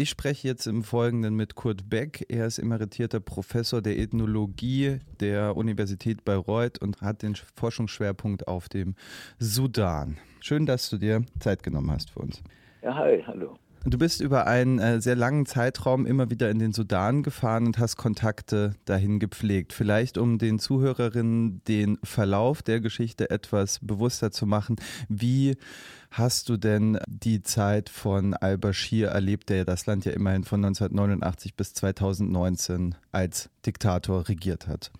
Ich spreche jetzt im Folgenden mit Kurt Beck. Er ist emeritierter Professor der Ethnologie der Universität Bayreuth und hat den Forschungsschwerpunkt auf dem Sudan. Schön, dass du dir Zeit genommen hast für uns. Ja, hi, hallo. Du bist über einen äh, sehr langen Zeitraum immer wieder in den Sudan gefahren und hast Kontakte dahin gepflegt. Vielleicht um den Zuhörerinnen den Verlauf der Geschichte etwas bewusster zu machen. Wie hast du denn die Zeit von al-Bashir erlebt, der das Land ja immerhin von 1989 bis 2019 als Diktator regiert hat?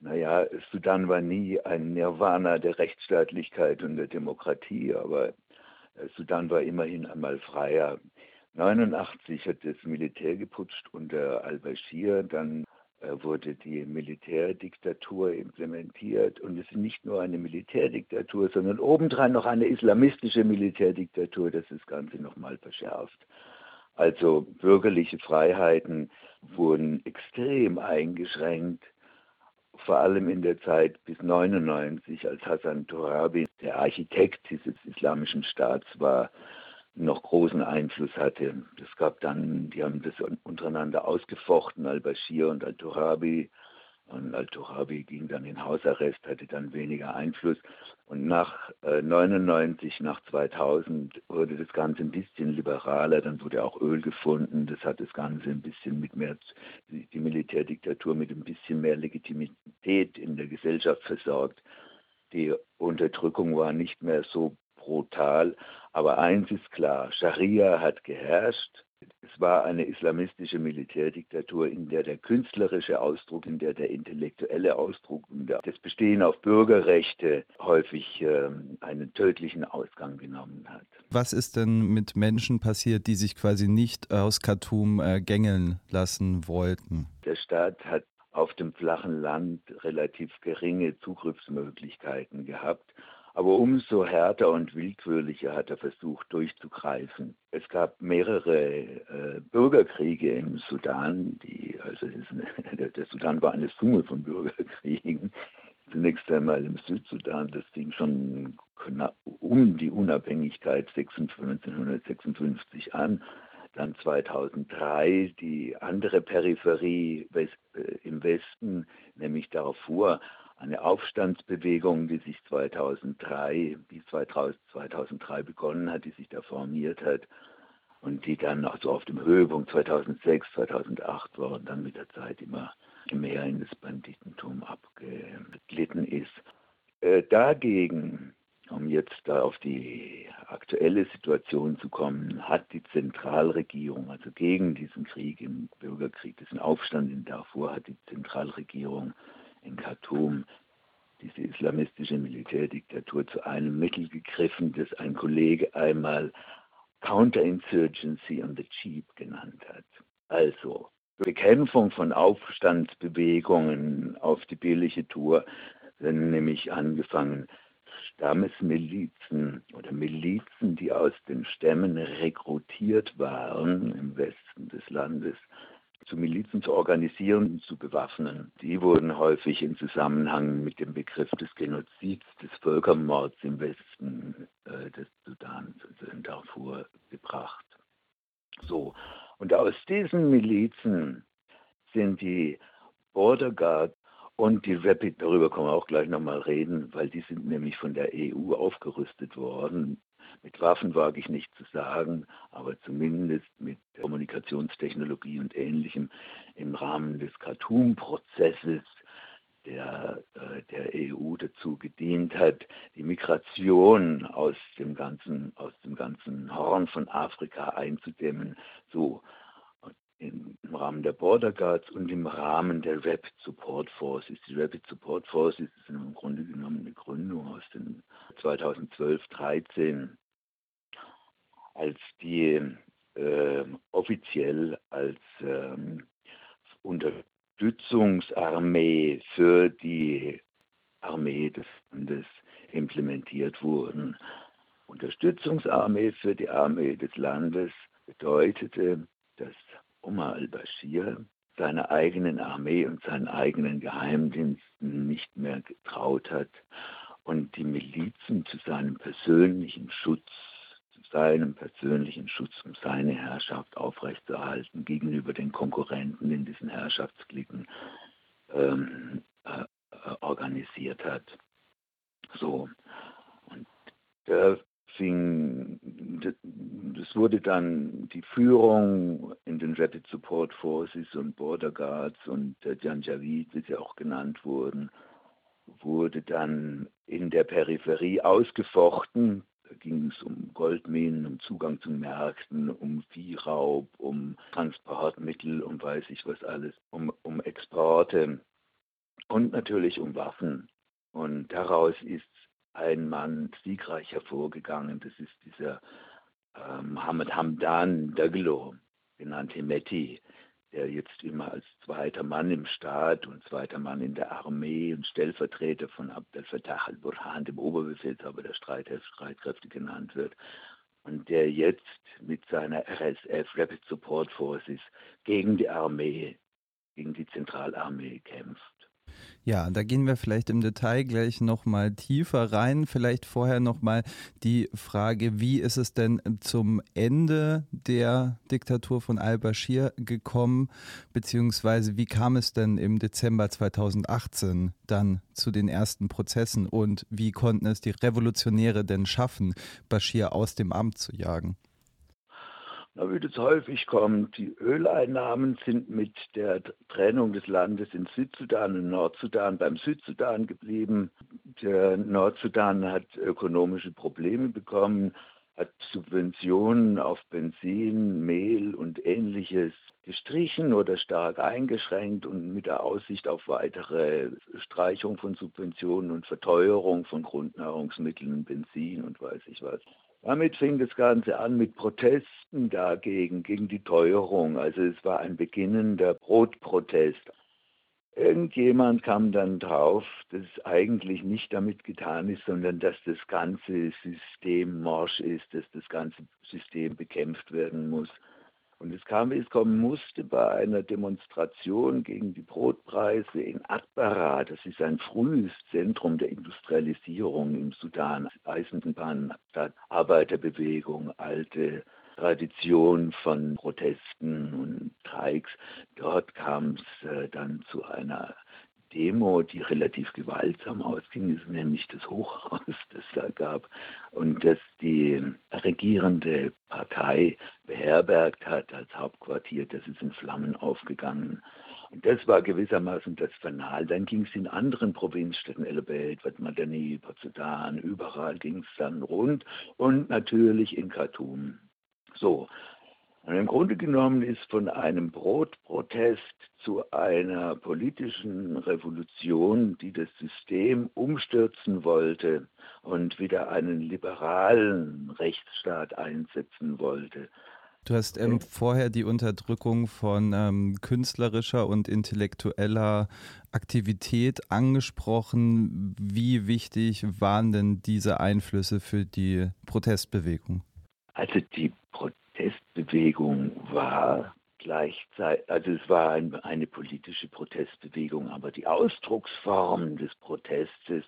Naja, Sudan war nie ein Nirvana der Rechtsstaatlichkeit und der Demokratie, aber Sudan war immerhin einmal freier. 1989 hat das Militär geputscht unter al-Bashir, dann äh, wurde die Militärdiktatur implementiert. Und es ist nicht nur eine Militärdiktatur, sondern obendrein noch eine islamistische Militärdiktatur, das das Ganze nochmal verschärft. Also bürgerliche Freiheiten wurden extrem eingeschränkt vor allem in der Zeit bis 99, als Hassan Torabi, der Architekt dieses islamischen Staats war, noch großen Einfluss hatte. Es gab dann, die haben das untereinander ausgefochten, al-Bashir und al-Turabi. Und Al-Turabi ging dann in Hausarrest, hatte dann weniger Einfluss. Und nach äh, 99, nach 2000 wurde das Ganze ein bisschen liberaler. Dann wurde auch Öl gefunden. Das hat das Ganze ein bisschen mit mehr, die Militärdiktatur mit ein bisschen mehr Legitimität in der Gesellschaft versorgt. Die Unterdrückung war nicht mehr so brutal. Aber eins ist klar, Scharia hat geherrscht. Es war eine islamistische Militärdiktatur, in der der künstlerische Ausdruck, in der der intellektuelle Ausdruck und das Bestehen auf Bürgerrechte häufig äh, einen tödlichen Ausgang genommen hat. Was ist denn mit Menschen passiert, die sich quasi nicht aus Khartoum äh, gängeln lassen wollten? Der Staat hat auf dem flachen Land relativ geringe Zugriffsmöglichkeiten gehabt aber umso härter und willkürlicher hat er versucht durchzugreifen. Es gab mehrere äh, Bürgerkriege im Sudan, die, also eine, der Sudan war eine Summe von Bürgerkriegen. Zunächst einmal im Südsudan, das fing schon um die Unabhängigkeit 1956 an. Dann 2003 die andere Peripherie äh, im Westen, nämlich Darfur, eine Aufstandsbewegung, die sich 2003, die 2003 begonnen hat, die sich da formiert hat und die dann also auf dem Höhepunkt 2006, 2008 war und dann mit der Zeit immer mehr in das Banditentum abgeglitten ist. Äh, dagegen, um jetzt da auf die aktuelle Situation zu kommen, hat die Zentralregierung, also gegen diesen Krieg, im Bürgerkrieg, diesen Aufstand in Darfur, hat die Zentralregierung in Khartoum diese islamistische Militärdiktatur zu einem Mittel gegriffen, das ein Kollege einmal Counterinsurgency on the Cheap genannt hat. Also Bekämpfung von Aufstandsbewegungen auf die billige Tour, sind nämlich angefangen Stammesmilizen oder Milizen, die aus den Stämmen rekrutiert waren im Westen des Landes, zu Milizen zu organisieren und zu bewaffnen. Die wurden häufig im Zusammenhang mit dem Begriff des Genozids, des Völkermords im Westen äh, des Sudans, also in Darfur, gebracht. So, und aus diesen Milizen sind die Border Guard und die Rapid, darüber können wir auch gleich nochmal reden, weil die sind nämlich von der EU aufgerüstet worden mit Waffen wage ich nicht zu sagen, aber zumindest mit Kommunikationstechnologie und Ähnlichem im Rahmen des Khartoum-Prozesses, der äh, der EU dazu gedient hat, die Migration aus dem ganzen, aus dem ganzen Horn von Afrika einzudämmen. So Rahmen der Border Guards und im Rahmen der Rapid Support Forces. Die Rapid Support Forces ist im Grunde genommen eine Gründung aus den 2012, 13 als die äh, offiziell als ähm, Unterstützungsarmee für die Armee des Landes implementiert wurden. Unterstützungsarmee für die Armee des Landes bedeutete, dass Omar al-Bashir seiner eigenen Armee und seinen eigenen Geheimdiensten nicht mehr getraut hat und die Milizen zu seinem persönlichen Schutz seinen persönlichen Schutz, um seine Herrschaft aufrechtzuerhalten gegenüber den Konkurrenten in diesen Herrschaftsklicken ähm, äh, äh organisiert hat. So. Und da fing, das wurde dann die Führung in den Rapid Support Forces und Border Guards und der Janjaweed, wie sie auch genannt wurden, wurde dann in der Peripherie ausgefochten. Da ging es um Goldminen, um Zugang zu Märkten, um Viehraub, um Transportmittel, um weiß ich was alles, um, um Exporte und natürlich um Waffen. Und daraus ist ein Mann siegreich hervorgegangen. Das ist dieser äh, Mohammed Hamdan Daglo, genannt Hemeti, der jetzt immer als zweiter Mann im Staat und zweiter Mann in der Armee und Stellvertreter von Abdel Fattah al-Burhan, dem Oberbefehlshaber der Streitkräfte genannt wird. Und der jetzt mit seiner RSF, Rapid Support Forces, gegen die Armee, gegen die Zentralarmee kämpft. Ja, da gehen wir vielleicht im Detail gleich nochmal tiefer rein. Vielleicht vorher nochmal die Frage, wie ist es denn zum Ende der Diktatur von al-Bashir gekommen, beziehungsweise wie kam es denn im Dezember 2018 dann zu den ersten Prozessen und wie konnten es die Revolutionäre denn schaffen, Bashir aus dem Amt zu jagen? Na, wie das häufig kommt, die Öleinnahmen sind mit der Trennung des Landes in Südsudan und Nordsudan beim Südsudan geblieben. Der Nordsudan hat ökonomische Probleme bekommen, hat Subventionen auf Benzin, Mehl und ähnliches gestrichen oder stark eingeschränkt und mit der Aussicht auf weitere Streichung von Subventionen und Verteuerung von Grundnahrungsmitteln, Benzin und weiß ich was. Damit fing das Ganze an mit Protesten dagegen, gegen die Teuerung. Also es war ein beginnender Brotprotest. Irgendjemand kam dann drauf, dass es eigentlich nicht damit getan ist, sondern dass das ganze System morsch ist, dass das ganze System bekämpft werden muss. Und es kam, wie es kommen musste, bei einer Demonstration gegen die Brotpreise in Atbara, das ist ein frühes Zentrum der Industrialisierung im Sudan, Eisenbahnstadt, Arbeiterbewegung, alte Tradition von Protesten und Streiks. Dort kam es äh, dann zu einer Demo, die relativ gewaltsam ausging, ist nämlich das Hochhaus, das da gab und das die regierende Partei beherbergt hat als Hauptquartier. Das ist in Flammen aufgegangen. Und das war gewissermaßen das Fanal. Dann ging es in anderen Provinzstädten, El Beit, Wat Madani, Sudan, überall ging es dann rund und natürlich in Khartoum. So, und im Grunde genommen ist von einem Brotprotest zu einer politischen Revolution, die das System umstürzen wollte und wieder einen liberalen Rechtsstaat einsetzen wollte. Du hast ähm, vorher die Unterdrückung von ähm, künstlerischer und intellektueller Aktivität angesprochen. Wie wichtig waren denn diese Einflüsse für die Protestbewegung? Also die Protestbewegung war gleichzeitig, also es war ein, eine politische Protestbewegung, aber die Ausdrucksform des Protestes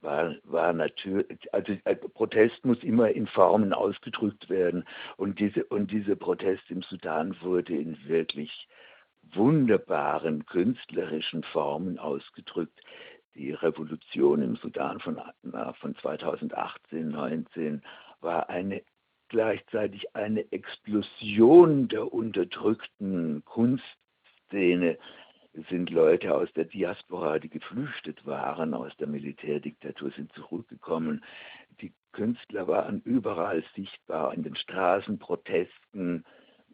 war, war natürlich, also äh, Protest muss immer in Formen ausgedrückt werden und diese, und dieser Protest im Sudan wurde in wirklich wunderbaren künstlerischen Formen ausgedrückt. Die Revolution im Sudan von, von 2018, 19 war eine gleichzeitig eine Explosion der unterdrückten Kunstszene. Es sind Leute aus der Diaspora, die geflüchtet waren aus der Militärdiktatur, sind zurückgekommen. Die Künstler waren überall sichtbar in den Straßenprotesten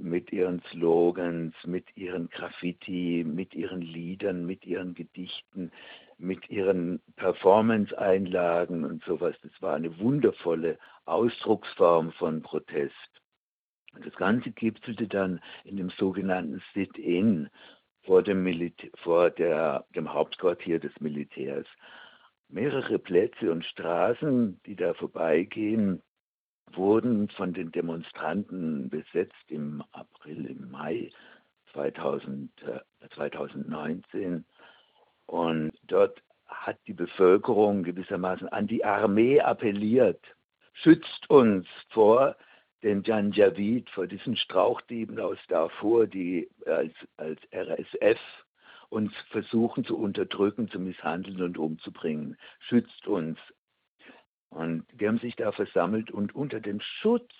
mit ihren Slogans, mit ihren Graffiti, mit ihren Liedern, mit ihren Gedichten, mit ihren Performance-Einlagen und sowas. Das war eine wundervolle Ausdrucksform von Protest. Das Ganze gipfelte dann in dem sogenannten Sit-In vor, dem, vor der, dem Hauptquartier des Militärs. Mehrere Plätze und Straßen, die da vorbeigehen, wurden von den Demonstranten besetzt im April, im Mai 2000, äh, 2019. Und dort hat die Bevölkerung gewissermaßen an die Armee appelliert, schützt uns vor den Janjaweed vor diesen Strauchdieben aus Darfur, die als, als RSF uns versuchen zu unterdrücken, zu misshandeln und umzubringen. Schützt uns. Und die haben sich da versammelt und unter dem Schutz,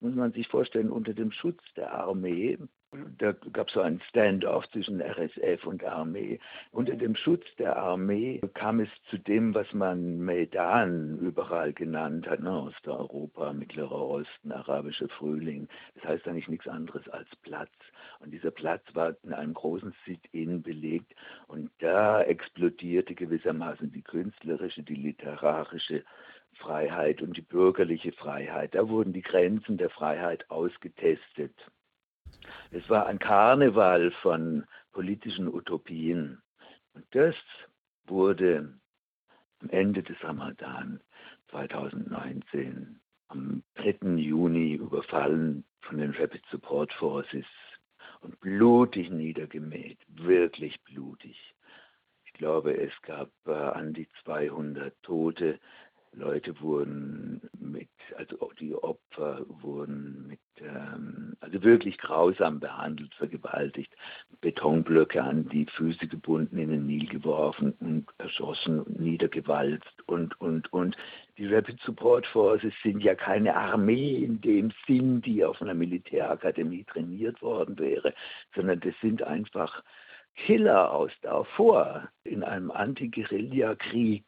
muss man sich vorstellen, unter dem Schutz der Armee da gab es so einen Standoff zwischen RSF und Armee. Unter dem Schutz der Armee kam es zu dem, was man Maidan überall genannt hat, ne, Osteuropa, Mittlerer Osten, arabischer Frühling. Das heißt eigentlich nichts anderes als Platz. Und dieser Platz war in einem großen Sit-In belegt und da explodierte gewissermaßen die künstlerische, die literarische Freiheit und die bürgerliche Freiheit. Da wurden die Grenzen der Freiheit ausgetestet. Es war ein Karneval von politischen Utopien. Und das wurde am Ende des Ramadan 2019 am 3. Juni überfallen von den Rapid Support Forces und blutig niedergemäht, wirklich blutig. Ich glaube, es gab äh, an die 200 Tote. Leute wurden mit, also die Opfer wurden mit, ähm, also wirklich grausam behandelt, vergewaltigt, Betonblöcke an die Füße gebunden, in den Nil geworfen und erschossen und niedergewalzt und, und, und. Die Rapid Support Forces sind ja keine Armee in dem Sinn, die auf einer Militärakademie trainiert worden wäre, sondern das sind einfach Killer aus Darfur in einem Anti-Guerilla-Krieg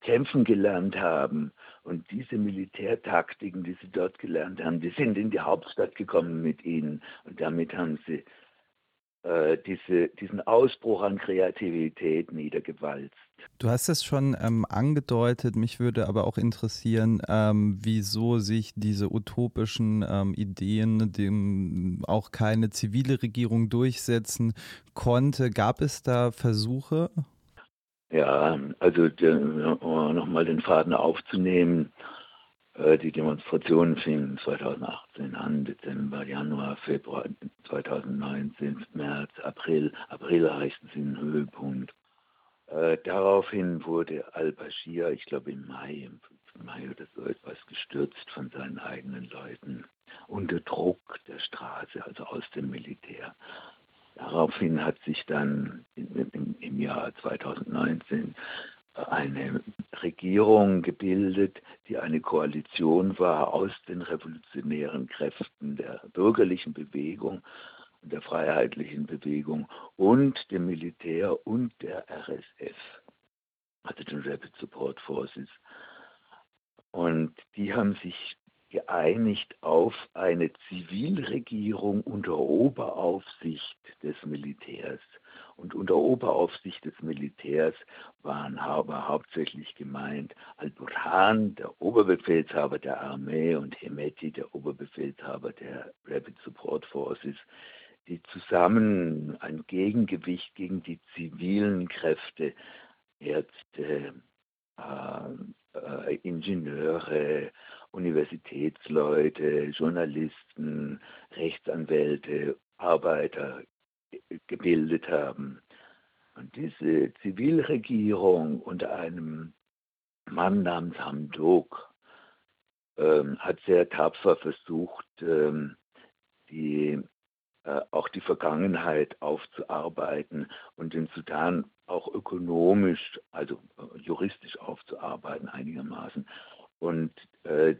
kämpfen gelernt haben. Und diese Militärtaktiken, die sie dort gelernt haben, die sind in die Hauptstadt gekommen mit ihnen. Und damit haben sie äh, diese, diesen Ausbruch an Kreativität niedergewalzt. Du hast es schon ähm, angedeutet, mich würde aber auch interessieren, ähm, wieso sich diese utopischen ähm, Ideen, dem auch keine zivile Regierung durchsetzen konnte. Gab es da Versuche? Ja, also nochmal den Faden aufzunehmen. Äh, die Demonstrationen fingen 2018 an, Dezember, Januar, Februar 2019, März, April. April heißt es einen Höhepunkt. Äh, daraufhin wurde al-Bashir, ich glaube im Mai, im 5. Mai oder so etwas, gestürzt von seinen eigenen Leuten unter Druck der Straße, also aus dem Militär. Daraufhin hat sich dann im, im Jahr 2019 eine Regierung gebildet, die eine Koalition war aus den revolutionären Kräften der bürgerlichen Bewegung der freiheitlichen Bewegung und dem Militär und der RSF, also den Rapid Support Forces. Und die haben sich geeinigt auf eine Zivilregierung unter Oberaufsicht des Militärs. Und unter Oberaufsicht des Militärs waren aber hauptsächlich gemeint Al-Burhan, der Oberbefehlshaber der Armee, und Hemeti, der Oberbefehlshaber der Rapid Support Forces, die zusammen ein Gegengewicht gegen die zivilen Kräfte, Ärzte, äh, äh, Ingenieure, Universitätsleute, Journalisten, Rechtsanwälte, Arbeiter gebildet haben. Und diese Zivilregierung unter einem Mann namens Hamdok ähm, hat sehr tapfer versucht, ähm, die, äh, auch die Vergangenheit aufzuarbeiten und den Sudan auch ökonomisch, also äh, juristisch aufzuarbeiten einigermaßen und äh,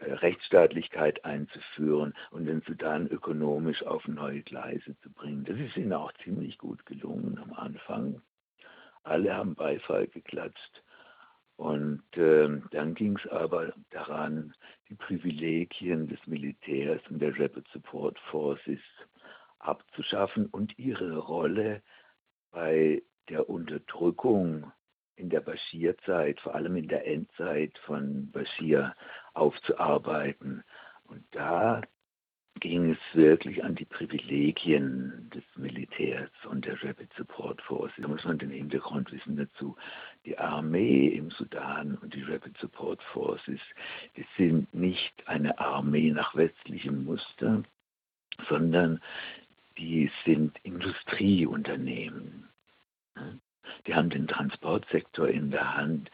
Rechtsstaatlichkeit einzuführen und den Sudan ökonomisch auf neue Gleise zu bringen. Das ist ihnen auch ziemlich gut gelungen am Anfang. Alle haben Beifall geklatscht. Und äh, dann ging es aber daran, die Privilegien des Militärs und der Rapid Support Forces abzuschaffen und ihre Rolle bei der Unterdrückung in der Bashir-Zeit, vor allem in der Endzeit von Bashir, aufzuarbeiten. Und da ging es wirklich an die Privilegien des Militärs und der Rapid Support Force. Da muss man den Hintergrund wissen dazu. Die Armee im Sudan und die Rapid Support Forces, die sind nicht eine Armee nach westlichem Muster, sondern die sind Industrieunternehmen. Die haben den Transportsektor in der Hand.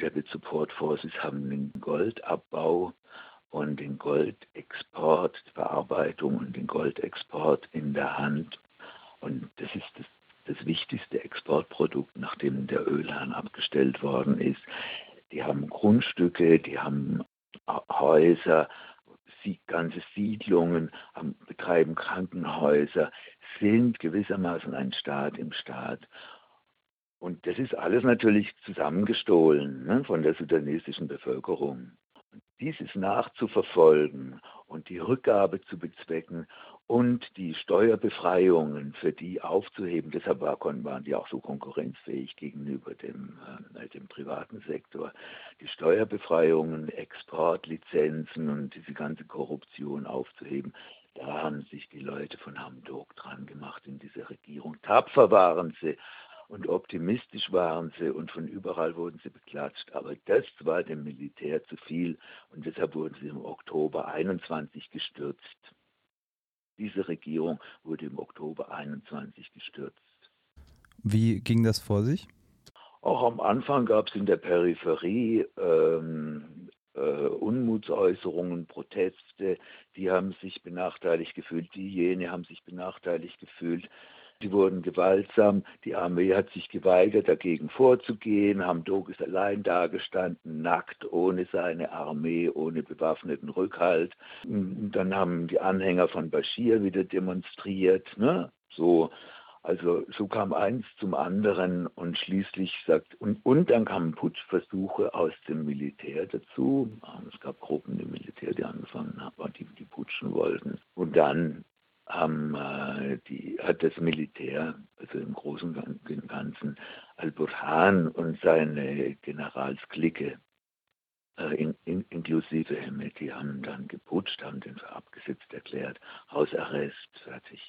Rapid Support Forces haben den Goldabbau und den Goldexport, die Verarbeitung und den Goldexport in der Hand. Und das ist das, das wichtigste Exportprodukt, nachdem der Ölhahn abgestellt worden ist. Die haben Grundstücke, die haben Häuser, ganze Siedlungen, betreiben Krankenhäuser, sind gewissermaßen ein Staat im Staat. Und das ist alles natürlich zusammengestohlen ne, von der sudanesischen Bevölkerung. Dieses nachzuverfolgen und die Rückgabe zu bezwecken und die Steuerbefreiungen für die aufzuheben, deshalb waren die auch so konkurrenzfähig gegenüber dem, äh, dem privaten Sektor, die Steuerbefreiungen, Exportlizenzen und diese ganze Korruption aufzuheben, da haben sich die Leute von Hamburg dran gemacht in dieser Regierung. Tapfer waren sie und optimistisch waren sie und von überall wurden sie beklatscht. Aber das war dem Militär zu viel und deshalb wurden sie im Oktober 21 gestürzt. Diese Regierung wurde im Oktober 21 gestürzt. Wie ging das vor sich? Auch am Anfang gab es in der Peripherie ähm, äh, Unmutsäußerungen, Proteste, die haben sich benachteiligt gefühlt, diejenigen haben sich benachteiligt gefühlt. Die wurden gewaltsam. Die Armee hat sich geweigert, dagegen vorzugehen. Hamdok ist allein dagestanden, nackt, ohne seine Armee, ohne bewaffneten Rückhalt. Dann haben die Anhänger von Bashir wieder demonstriert. Ne? So, also so kam eins zum anderen und schließlich sagt, und, und dann kamen Putschversuche aus dem Militär dazu. Es gab Gruppen im Militär, die angefangen haben, die, die putschen wollten. Und dann haben äh, die, hat das Militär, also im Großen und Ganzen, Al-Burhan und seine Generalsklicke, äh, in, in, inklusive Hemeti, haben dann geputscht, haben den für abgesetzt erklärt, Hausarrest, fertig.